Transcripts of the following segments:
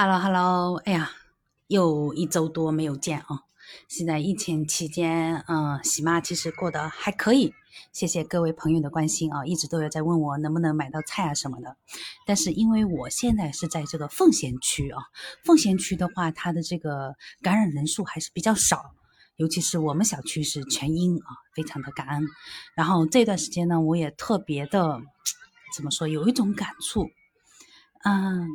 Hello，Hello，哎呀，又一周多没有见啊！现在疫情期间，嗯，喜妈其实过得还可以，谢谢各位朋友的关心啊，一直都有在问我能不能买到菜啊什么的。但是因为我现在是在这个奉贤区啊，奉贤区的话，它的这个感染人数还是比较少，尤其是我们小区是全阴啊，非常的感恩。然后这段时间呢，我也特别的怎么说，有一种感触，嗯。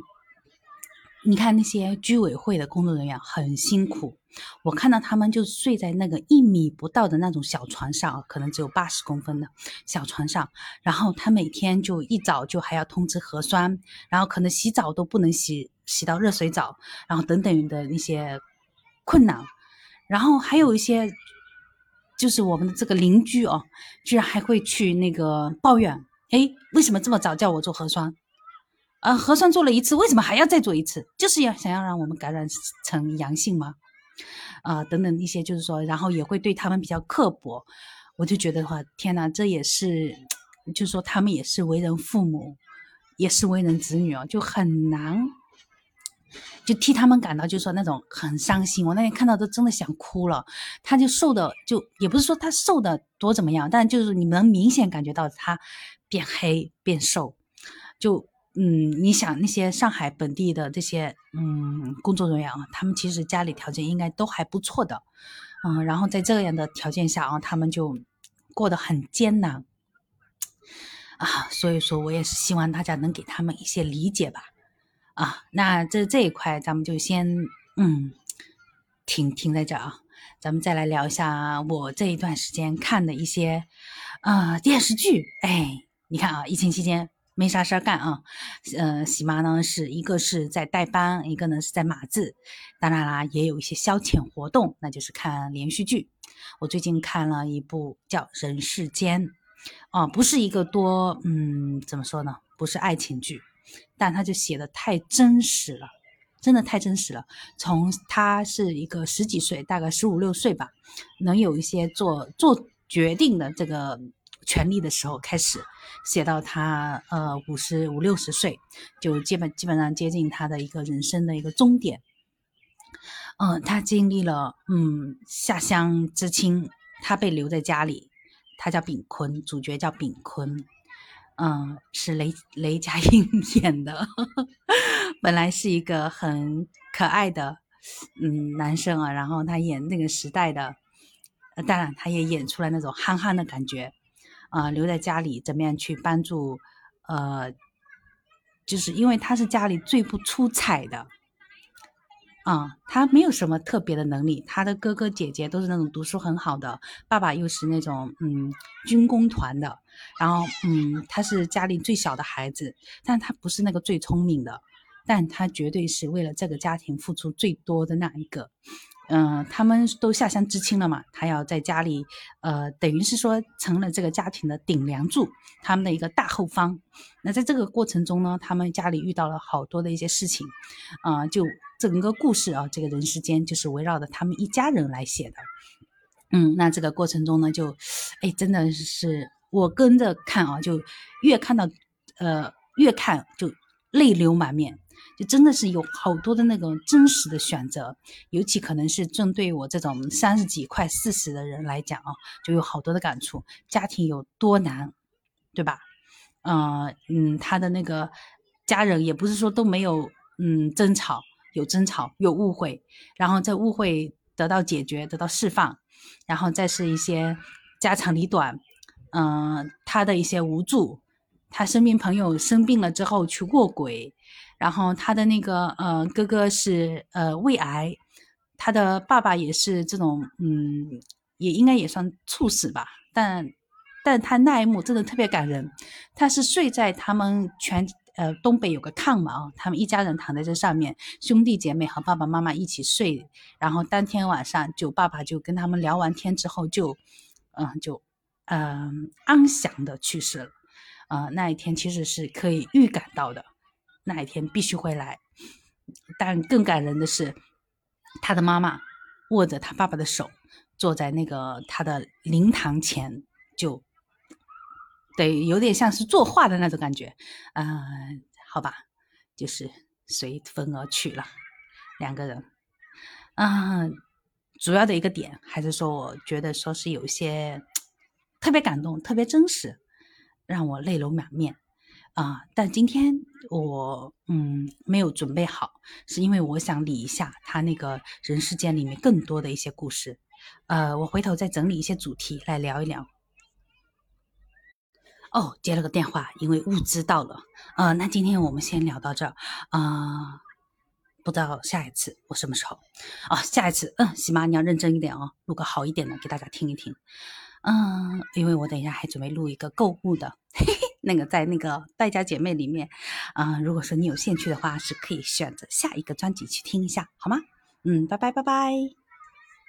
你看那些居委会的工作人员很辛苦，我看到他们就睡在那个一米不到的那种小床上，可能只有八十公分的小床上，然后他每天就一早就还要通知核酸，然后可能洗澡都不能洗洗到热水澡，然后等等的那些困难，然后还有一些就是我们的这个邻居哦，居然还会去那个抱怨，哎，为什么这么早叫我做核酸？呃，核酸做了一次，为什么还要再做一次？就是要想要让我们感染成阳性吗？啊，等等一些，就是说，然后也会对他们比较刻薄。我就觉得话，天哪，这也是，就是说，他们也是为人父母，也是为人子女哦，就很难，就替他们感到，就是说那种很伤心。我那天看到都真的想哭了。他就瘦的，就也不是说他瘦的多怎么样，但就是你能明显感觉到他变黑变瘦，就。嗯，你想那些上海本地的这些嗯工作人员啊，他们其实家里条件应该都还不错的，嗯，然后在这样的条件下啊，他们就过得很艰难。啊，所以说我也是希望大家能给他们一些理解吧，啊，那这这一块咱们就先嗯停停在这啊，咱们再来聊一下我这一段时间看的一些啊电视剧，哎，你看啊，疫情期间。没啥事儿干啊，呃，喜妈呢是一个是在代班，一个呢是在码字，当然啦，也有一些消遣活动，那就是看连续剧。我最近看了一部叫《人世间》，啊，不是一个多，嗯，怎么说呢？不是爱情剧，但他就写的太真实了，真的太真实了。从他是一个十几岁，大概十五六岁吧，能有一些做做决定的这个。权利的时候开始写到他呃五十五六十岁，就基本基本上接近他的一个人生的一个终点。嗯，他经历了嗯下乡知青，他被留在家里，他叫炳坤，主角叫炳坤，嗯，是雷雷佳音 演的，本来是一个很可爱的嗯男生啊，然后他演那个时代的，当然他也演出来那种憨憨的感觉。啊，留在家里怎么样去帮助？呃，就是因为他是家里最不出彩的，啊，他没有什么特别的能力，他的哥哥姐姐都是那种读书很好的，爸爸又是那种嗯军工团的，然后嗯他是家里最小的孩子，但他不是那个最聪明的，但他绝对是为了这个家庭付出最多的那一个。嗯，他们都下乡知青了嘛，他要在家里，呃，等于是说成了这个家庭的顶梁柱，他们的一个大后方。那在这个过程中呢，他们家里遇到了好多的一些事情，啊，就整个故事啊，这个人世间就是围绕着他们一家人来写的。嗯，那这个过程中呢，就，哎，真的是我跟着看啊，就越看到，呃，越看就泪流满面。就真的是有好多的那种真实的选择，尤其可能是针对我这种三十几快四十的人来讲啊，就有好多的感触。家庭有多难，对吧？嗯嗯，他的那个家人也不是说都没有嗯争吵，有争吵，有误会，然后这误会得到解决，得到释放，然后再是一些家长里短，嗯，他的一些无助，他身边朋友生病了之后去卧轨。然后他的那个呃哥哥是呃胃癌，他的爸爸也是这种嗯，也应该也算猝死吧。但但他那一幕真的特别感人。他是睡在他们全呃东北有个炕嘛啊，他们一家人躺在这上面，兄弟姐妹和爸爸妈妈一起睡。然后当天晚上就爸爸就跟他们聊完天之后就嗯就嗯安详的去世了。呃那一天其实是可以预感到的。那一天必须会来，但更感人的是，他的妈妈握着他爸爸的手，坐在那个他的灵堂前，就得有点像是作画的那种感觉。嗯，好吧，就是随风而去了，两个人。嗯，主要的一个点还是说，我觉得说是有一些 特别感动、特别真实，让我泪流满面啊。但今天我嗯没有准备好，是因为我想理一下他那个人世间里面更多的一些故事。呃，我回头再整理一些主题来聊一聊。哦，接了个电话，因为物资到了。呃，那今天我们先聊到这儿啊，不知道下一次我什么时候啊？下一次，嗯，喜妈你要认真一点哦，录个好一点的给大家听一听。嗯，因为我等一下还准备录一个购物的，嘿嘿，那个在那个败家姐妹里面，啊，如果说你有兴趣的话，是可以选择下一个专辑去听一下，好吗？嗯，拜拜拜拜。